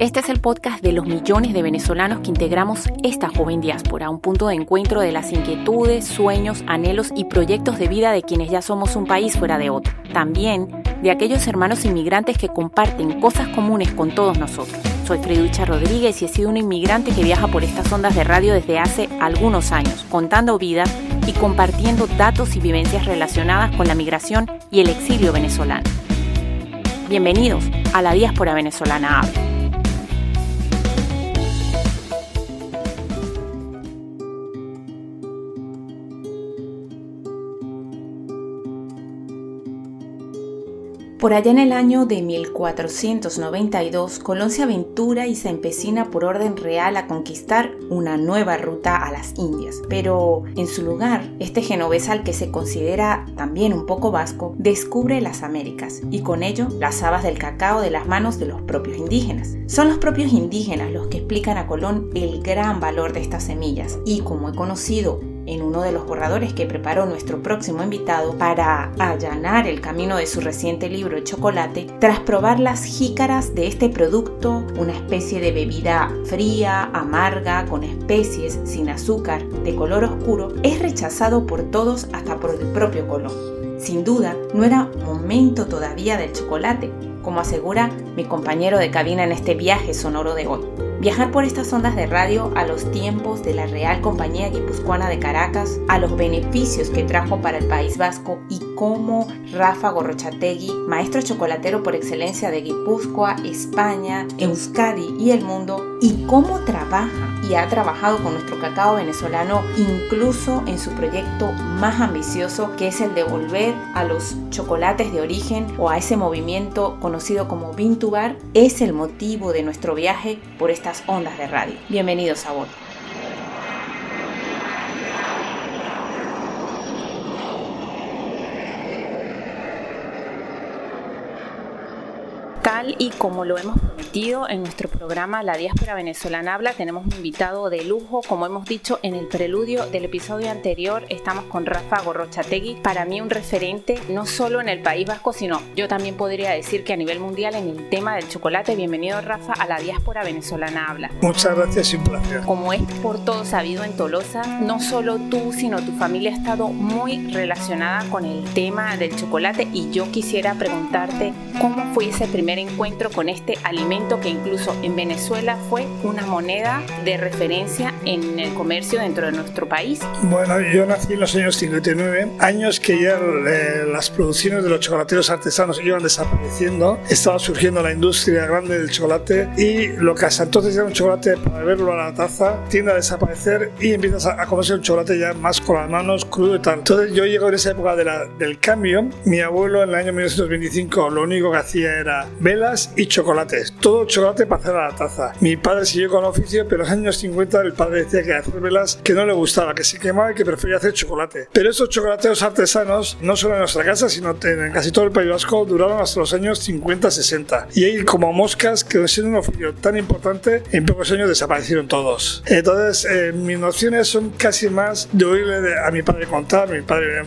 Este es el podcast de los millones de venezolanos que integramos esta joven diáspora, un punto de encuentro de las inquietudes, sueños, anhelos y proyectos de vida de quienes ya somos un país fuera de otro. También de aquellos hermanos inmigrantes que comparten cosas comunes con todos nosotros. Soy Freducha Rodríguez y he sido un inmigrante que viaja por estas ondas de radio desde hace algunos años, contando vida y compartiendo datos y vivencias relacionadas con la migración y el exilio venezolano. Bienvenidos a la diáspora venezolana Habla. Por allá en el año de 1492, Colón se aventura y se empecina por orden real a conquistar una nueva ruta a las Indias. Pero en su lugar, este genovés al que se considera también un poco vasco, descubre las Américas y con ello las habas del cacao de las manos de los propios indígenas. Son los propios indígenas los que explican a Colón el gran valor de estas semillas y como he conocido en uno de los borradores que preparó nuestro próximo invitado para allanar el camino de su reciente libro chocolate, tras probar las jícaras de este producto, una especie de bebida fría, amarga, con especies, sin azúcar, de color oscuro, es rechazado por todos hasta por el propio Colón. Sin duda, no era momento todavía del chocolate, como asegura mi compañero de cabina en este viaje sonoro de hoy. Viajar por estas ondas de radio a los tiempos de la Real Compañía Guipuzcoana de Caracas, a los beneficios que trajo para el País Vasco y cómo Rafa Gorrochategui, maestro chocolatero por excelencia de Guipúzcoa, España, Euskadi y el mundo, y cómo trabaja y ha trabajado con nuestro cacao venezolano incluso en su proyecto más ambicioso que es el de volver a los chocolates de origen o a ese movimiento conocido como Vintubar, es el motivo de nuestro viaje por estas ondas de radio. Bienvenidos a bordo. Tal y como lo hemos prometido en nuestro programa La Diáspora Venezolana Habla, tenemos un invitado de lujo. Como hemos dicho en el preludio del episodio anterior, estamos con Rafa Gorrochategui. Para mí un referente no solo en el País Vasco, sino yo también podría decir que a nivel mundial en el tema del chocolate. Bienvenido Rafa a La Diáspora Venezolana Habla. Muchas gracias y un placer. Como es por todo sabido en Tolosa, no solo tú, sino tu familia ha estado muy relacionada con el tema del chocolate y yo quisiera preguntarte cómo fue ese primer encuentro con este alimento que incluso en Venezuela fue una moneda de referencia en el comercio dentro de nuestro país? Bueno, yo nací en los años 59, años que ya eh, las producciones de los chocolateros artesanos iban desapareciendo, estaba surgiendo la industria grande del chocolate y lo que hasta entonces era un chocolate para beberlo a la taza tiende a desaparecer y empiezas a, comerse un chocolate ya más con las manos, crudo y tal. Entonces yo llego en esa época de la, del cambio, mi abuelo en el año 1925 lo único que hacía era velas y chocolates. Todo chocolate para hacer a la taza. Mi padre siguió con el oficio, pero en los años 50 el padre decía que hacer velas que no le gustaba, que se quemaba y que prefería hacer chocolate. Pero estos chocolateros artesanos, no solo en nuestra casa, sino en casi todo el País Vasco, duraron hasta los años 50-60. Y ahí, como moscas, que siendo un oficio tan importante, en pocos años desaparecieron todos. Entonces, eh, mis nociones son casi más de oírle a mi padre contar. Mi padre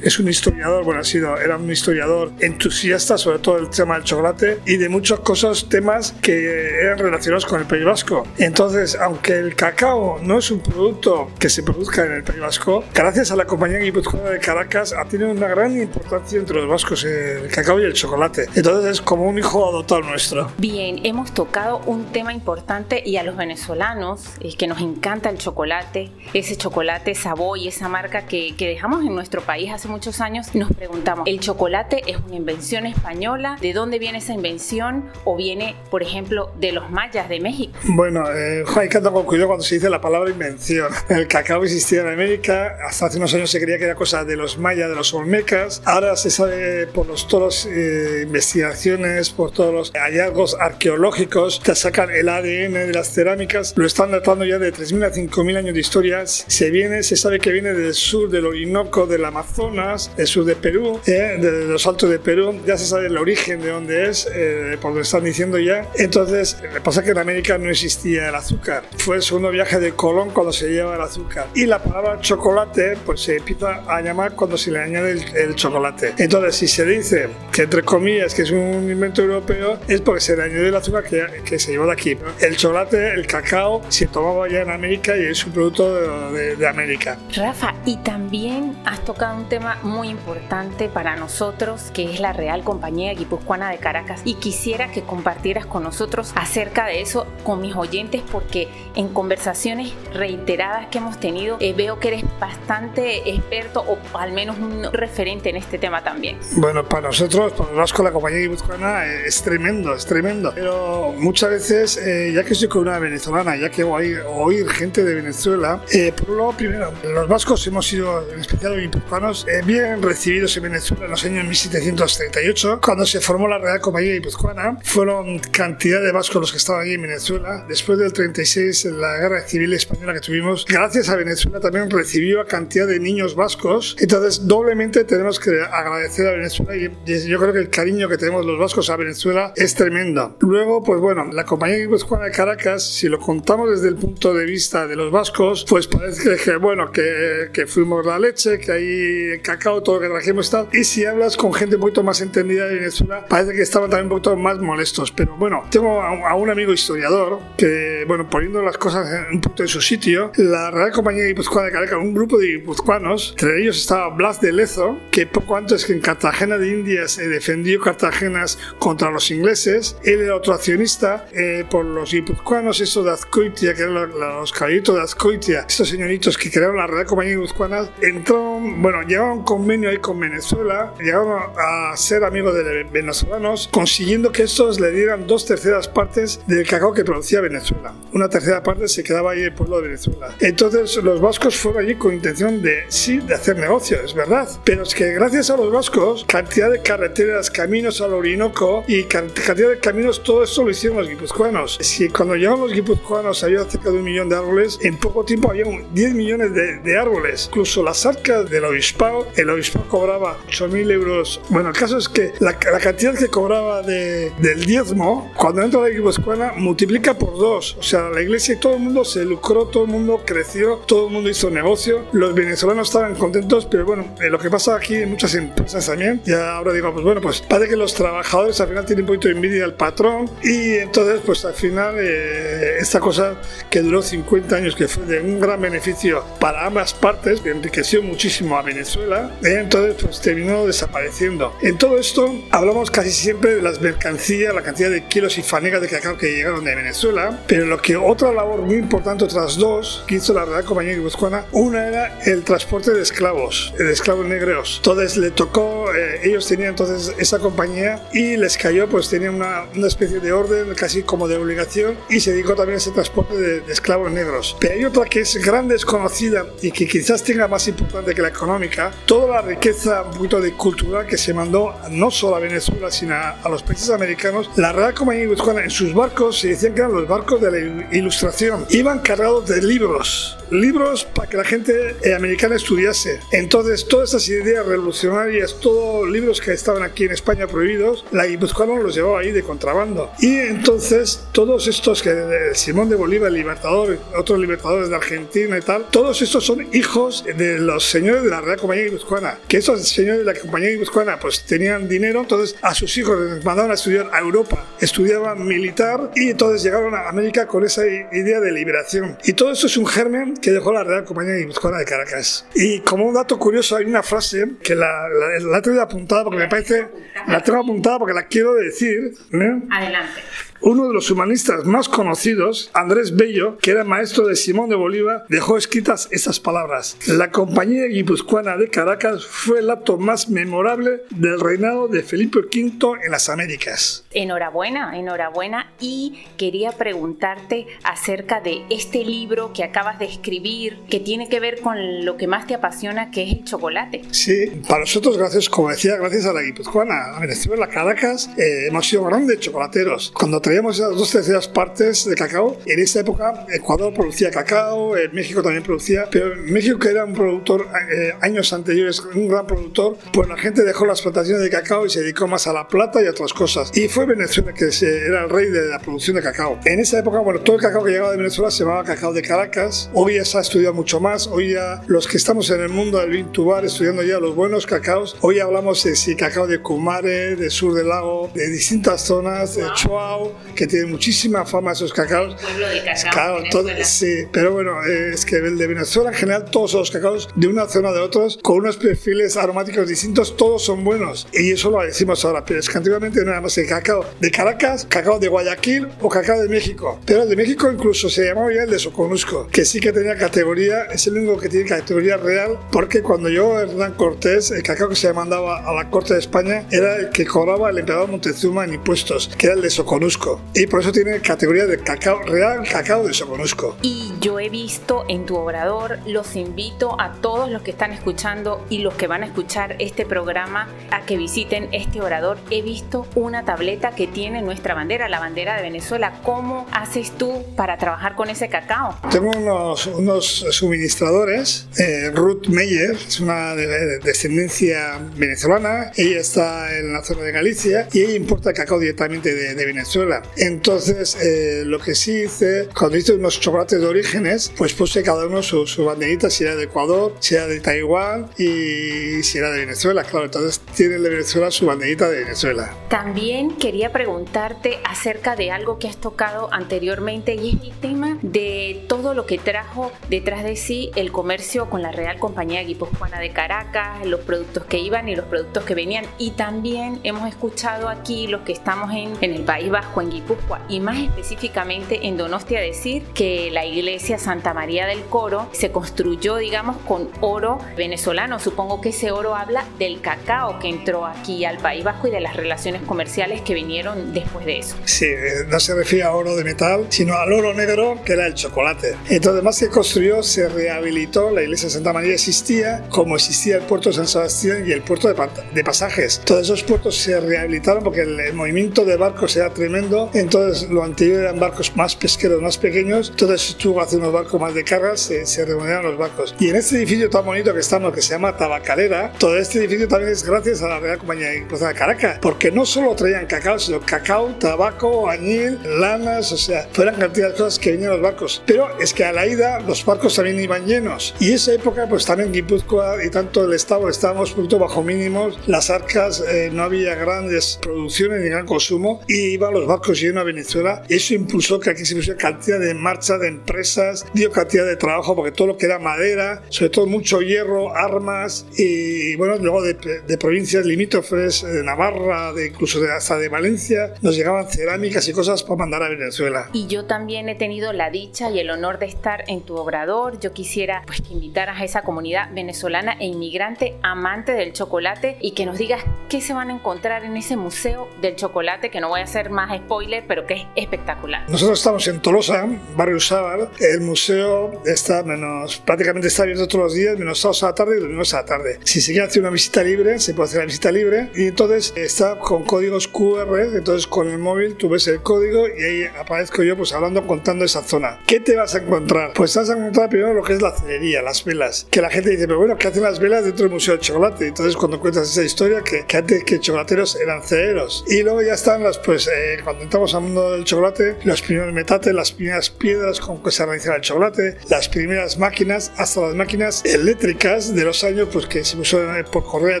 es un historiador, bueno, ha sido, era un historiador entusiasta sobre todo el tema del chocolate y de muchas cosas, temas que eran relacionados con el País Vasco. Entonces, aunque el cacao no es un producto que se produzca en el País Vasco, gracias a la compañía guipuzcoana de Caracas ha tenido una gran importancia entre los vascos el cacao y el chocolate. Entonces es como un hijo adoptado nuestro. Bien, hemos tocado un tema importante y a los venezolanos es que nos encanta el chocolate, ese chocolate Savoy, esa marca que, que dejamos en nuestro país hace muchos años, nos preguntamos, ¿el chocolate es una invención española? ¿De dónde viene esa invención o viene, por ejemplo, de los mayas de México? Bueno, eh, hay que andar con cuidado cuando se dice la palabra invención. El cacao existía en América, hasta hace unos años se creía que era cosa de los mayas, de los olmecas, ahora se sabe por los, todos los eh, investigaciones, por todos los hallazgos arqueológicos, que sacan el ADN de las cerámicas, lo están datando ya de 3.000 a 5.000 años de historia, se viene, se sabe que viene del sur del Orinoco, del Amazonas, del sur de Perú, eh, de los altos de Perú, ya se sabe el origen de dónde es, eh, por lo que están diciendo ya. Entonces, me pasa que en América no existía el azúcar. Fue el segundo viaje de Colón cuando se lleva el azúcar. Y la palabra chocolate, pues se empieza a llamar cuando se le añade el, chocolate. Entonces, si se dice que entre comillas que es un invento europeo, es porque se le añadió el azúcar que, que se llevó de aquí. El chocolate, el cacao, se tomaba ya en América y es un producto de, de América. Rafa, y también has tocado un tema muy importante para nosotros, que es la Real Compañía Guipuzcoana de Caracas. Y quisiera que compartieras con nosotros acerca de eso con mis oyentes, porque en conversaciones reiteradas que hemos tenido, eh, veo que eres bastante experto o al menos un referente en este tema también. Bueno, para nosotros, para Vasco, la compañía guipuzcoana eh, es tremendo, es tremendo. Pero muchas veces, eh, ya que estoy con una venezolana, ya que voy a oír gente de Venezuela, por lo primero, los vascos hemos sido, en especial los guipuzcoanos, bien recibidos en Venezuela en los años 1738, cuando se formó la Real Compañía Guipuzcoana. Fueron cantidad de vascos los que estaban allí en Venezuela. Después del 36, la guerra civil española que tuvimos, gracias a Venezuela también recibió a cantidad de niños vascos. Entonces, doblemente tenemos que agradecer a Venezuela y yo creo que el cariño que tenemos los vascos a Venezuela es tremendo. Luego, pues bueno, la compañía guipuzcoana de Caracas, si lo contamos desde el punto de vista de los vascos, pues parece que, bueno, que, que fuimos la leche, que hay cacao, todo lo que trajimos tal. Y si hablas con gente un poquito más entendida de Venezuela, parece que estaban también un poquito más molestos. Pero bueno, tengo a, un amigo historiador que, bueno, poniendo las cosas en un punto de su sitio, la Real Compañía Guipuzcoana de Caracas, un grupo de guipuzcoanos, entre ellos estaba Blas de Lezo, que poco antes que en Cartagena de Indias se defendió Cartagenas contra los ingleses, él era otro accionista eh, por los guipuzcoanos, estos de Azcoitia, que eran los caballitos de Azcoitia, estos señoritos que crearon la Real Compañía Guipuzcoana, entraron, bueno, llevaron un convenio ahí con Venezuela, llegaron a ser amigos de venezolanos, consiguiendo que estos le dieran dos terceras partes del cacao que producía Venezuela. Una tercera parte se quedaba ahí el pueblo de Venezuela. Entonces los vascos fueron allí con intención de, sí, de hacer negocio, es verdad. Pero es que gracias a los vascos, cantidad de carreteras, caminos al Orinoco y cantidad de caminos, todo eso lo hicieron los guipuzcoanos. Si cuando llegaron los guipuzcoanos había cerca de un millón de árboles, en poco tiempo había 10 millones de, de árboles. Incluso las arcas del obispado, el obispado cobraba 8.000 euros. Bueno, el caso es que la, la cantidad que cobraba de, del diezmo, cuando entra la guipuzcoana, multiplica por dos. O sea, la iglesia y todo el mundo se lucró, todo el mundo creció, todo el mundo hizo negocio. Los venezolanos estaban contentos, pero bueno, eh, lo que pasa aquí en muchas empresas también, ya ahora digo, pues bueno, pues parece que los trabajadores al final tienen un poquito de envidia al patrón y entonces pues al final eh, esta cosa que duró 50 años, que fue de un gran beneficio para ambas partes, enriqueció muchísimo a Venezuela, eh, entonces pues terminó desapareciendo. En todo esto hablamos casi siempre de las mercancías, la cantidad de kilos y fanegas de cacao que llegaron de Venezuela, pero lo que otra labor muy importante, otras dos, que hizo la Real Compañía Guipuzcoana, una era el transporte de esclavos, de esclavos negros. Entonces le tocó, eh, ellos tenían entonces esa compañía y les cayó, pues tenían una, una, especie de orden casi como de obligación y se dedicó también a ese transporte de, de, esclavos negros. Pero hay otra que es gran desconocida y que quizás tenga más importante que la económica, toda la riqueza un poquito de cultural que se mandó no solo a Venezuela, sino a, a los países americanos. La Real Compañía Guipuzcoana en sus barcos se decían que eran los barcos de la ilustración. Iban cargados de libros, libros para que la gente eh, americana estudiase. Entonces, todas esas ideas revolucionarias, todos libros que estaban aquí en España prohibidos, la guipuzcoana los llevaba ahí de contrabando. Y entonces, todos estos que eh, Simón de Bolívar, el libertador, otros libertadores de Argentina y tal, todos estos son hijos de los señores de la Real Compañía Guipuzcoana. Que esos señores de la Compañía Guipuzcoana pues tenían dinero, entonces a sus hijos les mandaban a estudiar a Europa, estudiaban militar y entonces llegaron a América con esa idea de liberación. Y todo esto es un germen que dejó la Real Compañía Guipuzcoana de Caracas. Y como un dato curioso, hay una frase que la, la, la tengo apuntada porque me parece, la tengo apuntada porque la quiero decir. ¿eh? Adelante. Uno de los humanistas más conocidos, Andrés Bello, que era maestro de Simón de Bolívar, dejó escritas estas palabras. La compañía guipuzcoana de Caracas fue el acto más memorable del reinado de Felipe V en las Américas. Enhorabuena, enhorabuena. Y quería preguntarte acerca de este libro que acabas de escribir, que tiene que ver con lo que más te apasiona, que es el chocolate. Sí, para nosotros, gracias, como decía, gracias a la guipuzcoana, a Venezuela, Caracas, eh, hemos sido grandes chocolateros. Cuando traíamos las dos terceras partes de cacao. En esa época Ecuador producía cacao, México también producía, pero México que era un productor eh, años anteriores, un gran productor, pues la gente dejó las plantaciones de cacao y se dedicó más a la plata y a otras cosas. Y fue Venezuela que era el rey de la producción de cacao. En esa época, bueno, todo el cacao que llegaba de Venezuela se llamaba cacao de Caracas. Hoy ya se ha estudiado mucho más. Hoy ya los que estamos en el mundo del Vintubar estudiando ya los buenos cacaos, hoy hablamos de si cacao de Kumare, de sur del lago, de distintas zonas, de Chuao, que tienen muchísima fama esos cacaos. El pueblo del cacao. todo, sí, pero bueno, es que el de Venezuela en general todos los cacaos de una zona de otros con unos perfiles aromáticos distintos, todos son buenos. Y eso lo decimos ahora, pero es que antiguamente no era más el cacao de Caracas, cacao de Guayaquil o cacao de México. Pero el de México incluso se llamaba ya el de Soconusco, que sí que tenía categoría, es el único que tiene categoría real, porque cuando yo, Hernán Cortés, el cacao que se mandaba a la corte de España era el que cobraba el emperador Montezuma en impuestos, que era el de Soconusco. Y por eso tiene categoría de cacao real, cacao de Soconusco. Y yo he visto en tu obrador, los invito a todos los que están escuchando y los que van a escuchar este programa a que visiten este orador. He visto una tableta que tiene nuestra bandera, la bandera de Venezuela. ¿Cómo haces tú para trabajar con ese cacao? Tengo unos, unos suministradores. Eh, Ruth Meyer es una de, descendencia venezolana. Ella está en la zona de Galicia y ella importa cacao directamente de, de Venezuela. Entonces, eh, lo que sí hice, cuando hice unos chocolates de orígenes, pues puse cada uno su, su banderita, si era de Ecuador, si era de Taiwán y si era de Venezuela. Claro, entonces tiene el de Venezuela su banderita de Venezuela. También quería preguntarte acerca de algo que has tocado anteriormente y es el tema de todo lo que trajo detrás de sí el comercio con la Real Compañía Guipuzcoana de Caracas, los productos que iban y los productos que venían. Y también hemos escuchado aquí los que estamos en, en el País Vasco, en Guipúzcoa, y más específicamente en Donostia, decir que la iglesia Santa María del Coro se construyó, digamos, con oro venezolano. Supongo que ese oro habla del cacao que entró aquí al País Vasco y de las relaciones comerciales que vinieron después de eso. Sí, eh, no se refiere a oro de metal, sino al oro negro que era el chocolate. Entonces, más que construyó, se rehabilitó, la iglesia de Santa María existía, como existía el puerto de San Sebastián y el puerto de, pasajes. Todos esos puertos se rehabilitaron porque el, movimiento de barcos era tremendo, entonces lo anterior eran barcos más pesqueros, más pequeños, entonces estuvo haciendo unos barcos más de cargas, se, se remodelaron los barcos. Y en este edificio tan bonito que estamos, que se llama Tabacalera, todo este edificio también es gracias a la Real Compañía de Caracas, porque no solo traían cacao, sino cacao, tabaco, añil, lanas, o sea, fueran cantidad de cosas que venían los barcos. Pero es que a la ida los barcos también iban llenos. Y esa época, pues también Guipúzcoa y tanto el Estado estábamos un poquito bajo mínimos, las arcas eh, no había grandes producciones ni gran consumo, y iban los barcos llenos a Venezuela. Eso impulsó que aquí se pusiera cantidad de marcha de empresas, dio cantidad de trabajo, porque todo lo que era madera, sobre todo mucho hierro, armas, y bueno, luego de, de provincias limítrofes, de Navarra, de incluso de, hasta de Valencia, nos llegaban cerámicas y cosas para mandar a Venezuela. Y yo también he tenido la dicha y el honor de estar en tu obrador. Yo quisiera pues que invitaras a esa comunidad venezolana e inmigrante amante del chocolate y que nos digas qué se van a encontrar en ese museo del chocolate, que no voy a hacer más spoiler, pero que es espectacular. Nosotros estamos en Tolosa, barrio Sábal. El museo está menos, prácticamente está abierto todos los días, menos sábados a la tarde y domingos a la tarde. Si se quiere hacer una visita libre, se puede hacer la visita libre y entonces está con códigos QR, entonces con el móvil tú ves el código y ahí aparezco yo pues hablando, contando esa zona. ¿Qué te vas a encontrar? Pues vas a encontrar primero lo que es la celería, las velas, que la gente dice, pero bueno, ¿qué hacen las velas dentro del Museo del Chocolate? Entonces cuando cuentas esa historia, que, que antes que chocolateros eran celeros. Y luego ya están las, pues eh, cuando entramos al mundo del chocolate, los primeros metates, las primeras piedras con que se realizaba el chocolate, las primeras máquinas, hasta las máquinas eléctricas de los años, pues que se usó por correa de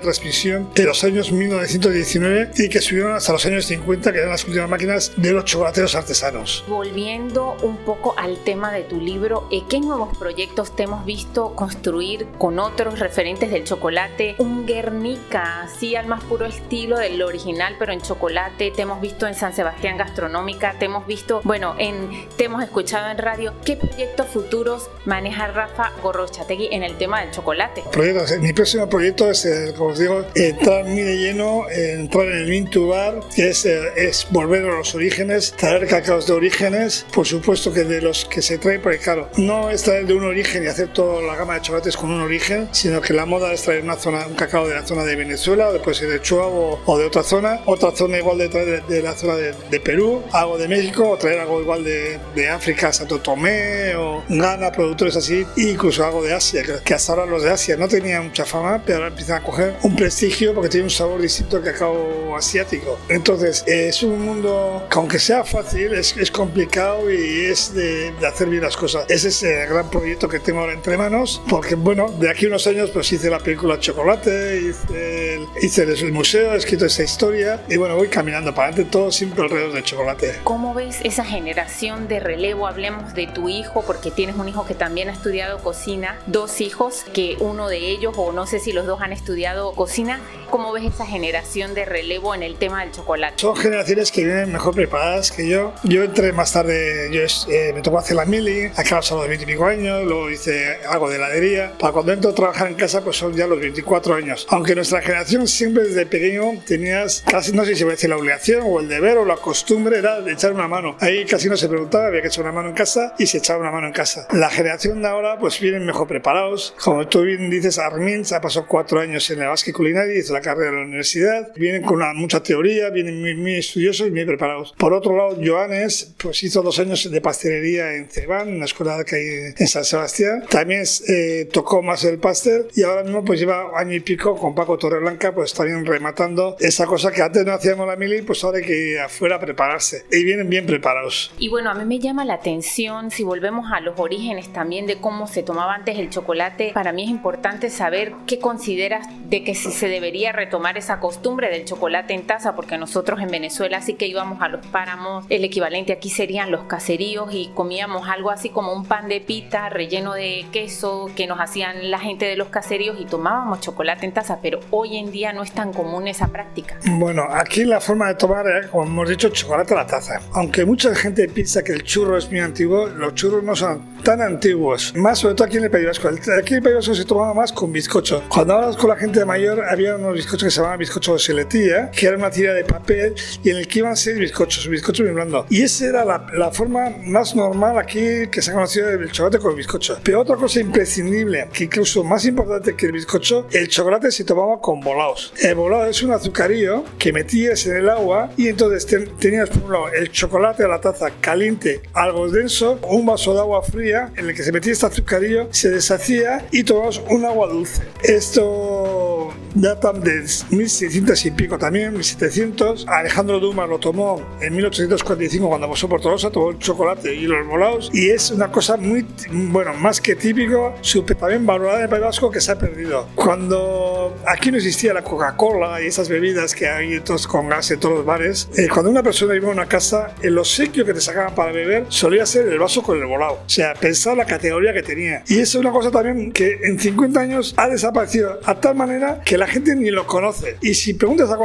transmisión de los años 1919 y que subieron hasta los años 50, que eran las últimas máquinas de los chocolateros artesanos. Volviendo un poco al tema de tu libro, ¿eh, ¿qué nuevos proyectos te hemos visto construir con otros referentes del chocolate? Un Guernica, así al más puro estilo del original, pero en chocolate. Te hemos visto en San Sebastián Gastronómica, te hemos visto, bueno, en, te hemos escuchado en radio. ¿Qué proyectos futuros maneja Rafa Gorrochategui en el tema del chocolate? Proyectos, mi próximo proyecto es, eh, como os digo, entrar muy de lleno, entrar en el Mintubar, que es, eh, es volver a los orígenes, traer cacaos de orígenes, por supuesto que de los que se traen, porque claro, no es traer de un origen y hacer toda la gama de chocolates con un origen, sino que la moda es traer una zona, un cacao de la zona de Venezuela, o después de Chihuahua o, de otra zona, otra zona igual de traer de, la zona de, de Perú, algo de México, o traer algo igual de, de África, Santo Tomé o Ghana, productores así, e incluso algo de Asia, que hasta ahora los de Asia no tenían mucha fama, pero ahora empiezan a coger un prestigio porque tiene un sabor distinto al cacao asiático. Entonces, es un mundo que aunque sea fácil, es, es complicado y es de, de, hacer bien las cosas. Ese es el gran proyecto que tengo ahora entre manos, porque bueno, de aquí a unos años pues hice la película Chocolate, hice el, hice el museo, he escrito esa historia y bueno, voy caminando para adelante, todo siempre alrededor del chocolate. ¿Cómo ves esa generación de relevo? Hablemos de tu hijo, porque tienes un hijo que también ha estudiado cocina, dos hijos, que uno de ellos, o no sé si los dos han estudiado cocina. ¿Cómo ves esa generación de relevo en el tema del chocolate? Son generaciones que vienen mejor preparadas que yo. Yo entré más tarde, yo eh, me tocó hacer la mili, acá a los 20 y pico años, luego hice algo de heladería. Para cuando entro a trabajar en casa, pues son ya los 24 años. Aunque nuestra generación siempre desde pequeño tenías casi, no sé si voy a decir la obligación o el deber o la costumbre era de echar una mano. Ahí casi no se preguntaba, había que echar una mano en casa y se echaba una mano en casa. La generación de ahora, pues vienen mejor preparados. Como tú bien dices, Armin se ha pasado cuatro años en la Basque Culinaria, hizo la carrera en la universidad. Vienen con una, mucha teoría, vienen muy, muy, estudiosos y muy preparados. Por otro lado, Joanes, pues hizo dos años de pastelería en Cebán, en la escuela que hay en San Sebastián. También eh, tocó más el pastel y ahora mismo pues lleva año y pico con Paco Torreblanca, pues también rematando esa cosa que antes no hacíamos la mili, pues ahora que afuera prepararse. Y vienen bien preparados. Y bueno, a mí me llama la atención, si volvemos a los orígenes también de cómo se tomaba antes el chocolate, para mí es importante saber qué consideras de que si se debería retomar esa costumbre del chocolate en taza, porque nosotros en Venezuela sí que íbamos a los páramos, el equivalente aquí serían los caseríos y comíamos algo así como un pan de pita relleno de queso que nos hacían la gente de los caseríos y tomábamos chocolate en taza, pero hoy en día no es tan común esa práctica. Bueno, aquí la forma de tomar, es, como hemos dicho, chocolate a la taza. Aunque mucha gente piensa que el churro es muy antiguo, los churros no son tan antiguos. Más sobre todo aquí en el País Vasco. Aquí en el País Vasco se tomaba más con bizcocho. Cuando hablas con la gente mayor, había unos bizcochos que se llamaban bizcocho de seletía, que era una tira de papel y en el que iban seis bizcochos, bizcochos bien blando. Y esa era la, la, forma más normal aquí que se ha conocido del chocolate con el bizcocho. Pero otra cosa imprescindible, que incluso más importante que el bizcocho, el chocolate se tomaba con bolaos. El bolao es un azucarillo que metías en el agua y entonces tenías por un lado el chocolate a la taza caliente, algo denso, un vaso de agua fría en el que se metía este azucarillo, se deshacía y tomabas un agua dulce. Esto data de 1600 y pico también, 1700. Alejandro Dumas lo tomó en 1845 cuando pasó por Tolosa, tomó el chocolate y los bolaos y es una cosa muy, bueno, más que típico, súper también valorada en el País Vasco que se ha perdido. Cuando aquí no existía la Coca-Cola y esas bebidas que hay todos con gas en todos los bares, eh, cuando una persona iba a una casa, el obsequio que te sacaban para beber solía ser el vaso con el volado. O sea, pensar la categoría que tenía. Y es una cosa también que en 50 años ha desaparecido a tal manera que la gente ni lo conoce. Y si preguntas a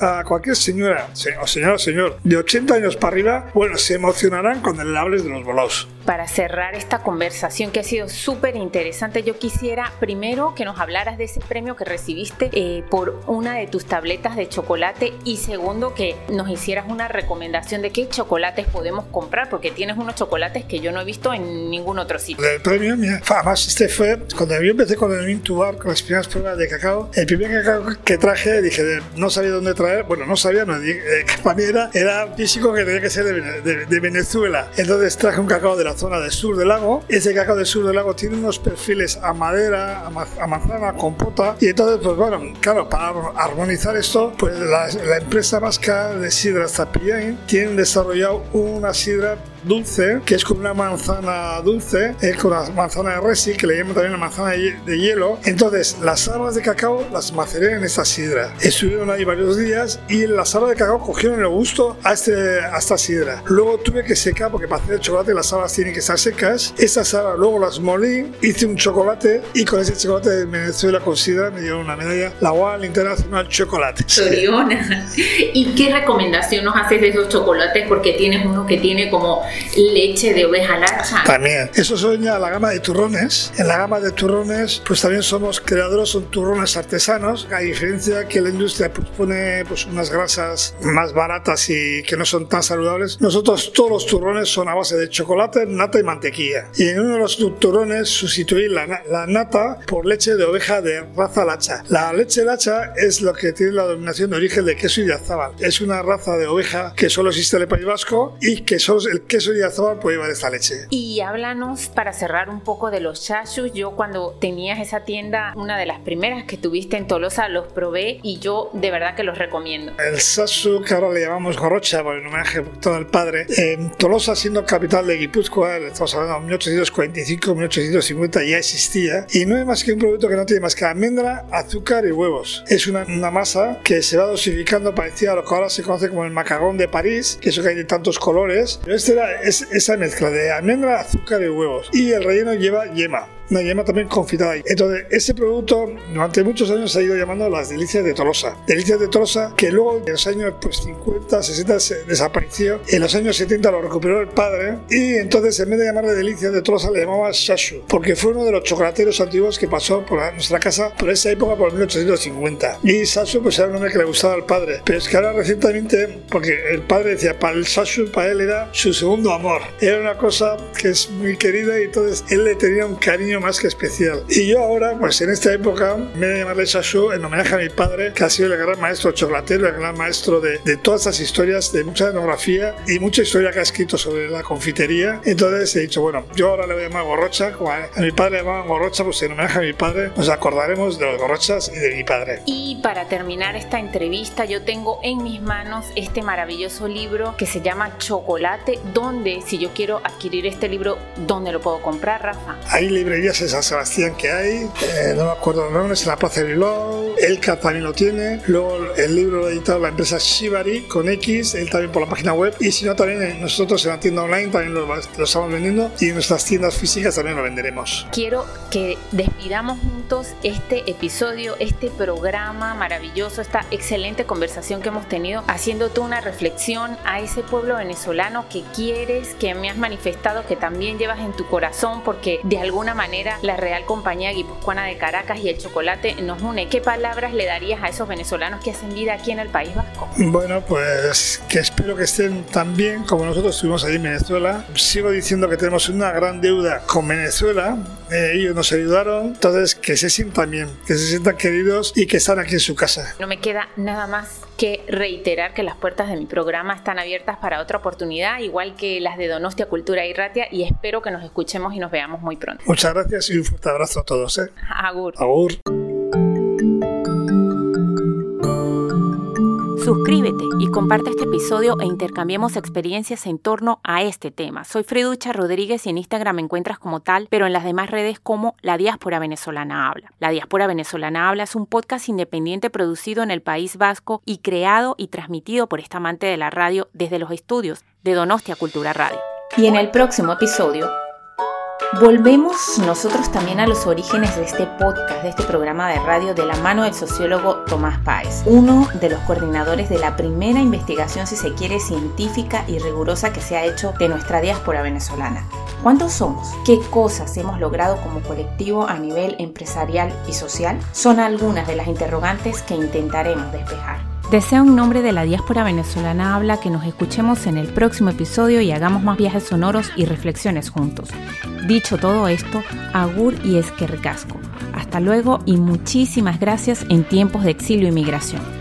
a cualquier señora o señora o señor de 80 años para arriba, bueno, se emocionarán cuando le hables de los volados. Para cerrar esta conversación que ha sido súper interesante, yo quisiera primero que nos hablaras de ese premio que recibiste eh, por una de tus tabletas de chocolate y segundo que nos hicieras una recomendación de qué chocolates podemos comprar porque tienes unos chocolates que yo no he visto en ningún otro sitio. El premio, mira, además este fue cuando yo empecé con el Mintubar, con las primeras pruebas de cacao, el primer cacao que traje dije, no sabía dónde traer, bueno, no sabía, no, eh, para mí era, era físico que tenía que ser de, de, de Venezuela. Entonces traje un cacao de la zona del sur del lago. Ese cacao del sur del lago tiene unos perfiles a madera, a, ma a manzana, compota. Y entonces, pues bueno, claro, para armonizar esto, pues la, la empresa vasca de sidra Zapillain tiene desarrollado una sidra dulce, que es con una manzana dulce, es con una manzana de resi, que le llaman también la manzana de hielo. Entonces, las habas de cacao las maceré en esta sidra. Estuvieron ahí varios días y las habas de cacao cogieron el gusto a, este, a esta sidra. Luego tuve que secar, porque para hacer el chocolate las habas tienen que estar secas. Esas habas luego las molí, hice un chocolate y con ese chocolate de Venezuela con sidra me dieron una medalla, la UAL Internacional Chocolate. Soriona. ¿Y qué recomendación nos haces de esos chocolates? Porque tienes uno que tiene como leche de oveja lacha. También. Eso son ya la gama de turrones. En la gama de turrones, pues también somos creadores, son turrones artesanos, a diferencia que la industria pone pues, unas grasas más baratas y que no son tan saludables. Nosotros todos los turrones son a base de chocolate, nata y mantequilla. Y en uno de los turrones sustituir la, la nata por leche de oveja de raza lacha. La leche lacha es lo que tiene la dominación de origen de queso Idiazábal. Es una raza de oveja que solo existe en el País Vasco y que solo el queso Idiazábal puede llevar esta leche. Y háblanos para cerrar un poco de los chachus. Yo cuando tenías esa tienda, una de las primeras que tuviste en Tolosa, los probé y yo de verdad que los recomiendo. El sasu, que ahora le llamamos gorrocha por el homenaje todo el padre, en Tolosa siendo capital de Guipúzcoa, estamos hablando de 1845-1850 ya existía y no es más que un producto que no tiene más que almendra, azúcar y huevos. Es una, una masa que se va dosificando parecida a lo que ahora se conoce como el macagón de París, que eso que hay de tantos colores. Pero este era es, esa mezcla de almendra, azúcar y huevos. Y el relleno lleva yema una yema también confitada. Entonces, ese producto durante muchos años se ha ido llamando las delicias de Tolosa. Delicias de Tolosa que luego en los años pues, 50, 60 se desapareció. En los años 70 lo recuperó el padre y entonces en vez de llamarle delicias de Tolosa le llamaba Shashu porque fue uno de los chocolateros antiguos que pasó por nuestra casa por esa época, por 1850. Y Shashu pues era un nombre que le gustaba al padre. Pero es que ahora recientemente, porque el padre decía, para el Shashu, para él era su segundo amor. Era una cosa que es muy querida y entonces él le tenía un cariño más que especial. Y yo ahora, pues en esta época, me voy a llamarle Shashu en homenaje a mi padre, que ha sido el gran maestro chocolatero, el gran maestro de, de todas estas historias, de mucha etnografía y mucha historia que ha escrito sobre la confitería. Entonces he dicho, bueno, yo ahora le voy a llamar Gorrocha, como a, mi padre le llamaban Gorrocha, pues en homenaje a mi padre nos acordaremos de los Gorrochas y de mi padre. Y para terminar esta entrevista, yo tengo en mis manos este maravilloso libro que se llama Chocolate, donde si yo quiero adquirir este libro, ¿dónde lo puedo comprar, Rafa? Hay librería en San Sebastián que hay, eh, no me acuerdo los nombres, en la Plaza de Bilbao, Elka también lo tiene, luego el libro lo ha editado la empresa Shibari con X, él también por la página web, y si no también nosotros en la tienda online también lo, lo estamos vendiendo y en nuestras tiendas físicas también lo venderemos. Quiero que despidamos juntos este episodio, este programa maravilloso, esta excelente conversación que hemos tenido, haciendo tú una reflexión a ese pueblo venezolano que quieres, que me has manifestado, que también llevas en tu corazón, porque de alguna manera la Real Compañía Guipuzcoana de Caracas y el chocolate nos une. ¿Qué palabras le darías a esos venezolanos que hacen vida aquí en el País Vasco? Bueno, pues que espero que estén tan bien como nosotros estuvimos allí en Venezuela. Sigo diciendo que tenemos una gran deuda con Venezuela. Eh, ellos nos ayudaron, entonces que se sientan bien, que se sientan queridos y que están aquí en su casa. No me queda nada más que reiterar que las puertas de mi programa están abiertas para otra oportunidad, igual que las de Donostia Cultura y Ratia, y espero que nos escuchemos y nos veamos muy pronto. Muchas gracias y un fuerte abrazo a todos. ¿eh? Agur. Agur. Suscríbete y comparte este episodio e intercambiemos experiencias en torno a este tema. Soy Freducha Rodríguez y en Instagram me encuentras como tal, pero en las demás redes como La Diáspora Venezolana Habla. La Diáspora Venezolana Habla es un podcast independiente producido en el País Vasco y creado y transmitido por esta amante de la radio desde los estudios de Donostia Cultura Radio. Y en el próximo episodio Volvemos nosotros también a los orígenes de este podcast, de este programa de radio, de la mano del sociólogo Tomás Páez, uno de los coordinadores de la primera investigación, si se quiere, científica y rigurosa que se ha hecho de nuestra diáspora venezolana. ¿Cuántos somos? ¿Qué cosas hemos logrado como colectivo a nivel empresarial y social? Son algunas de las interrogantes que intentaremos despejar. Deseo en nombre de la diáspora venezolana habla que nos escuchemos en el próximo episodio y hagamos más viajes sonoros y reflexiones juntos. Dicho todo esto, agur y esquercasco. Hasta luego y muchísimas gracias en tiempos de exilio y migración.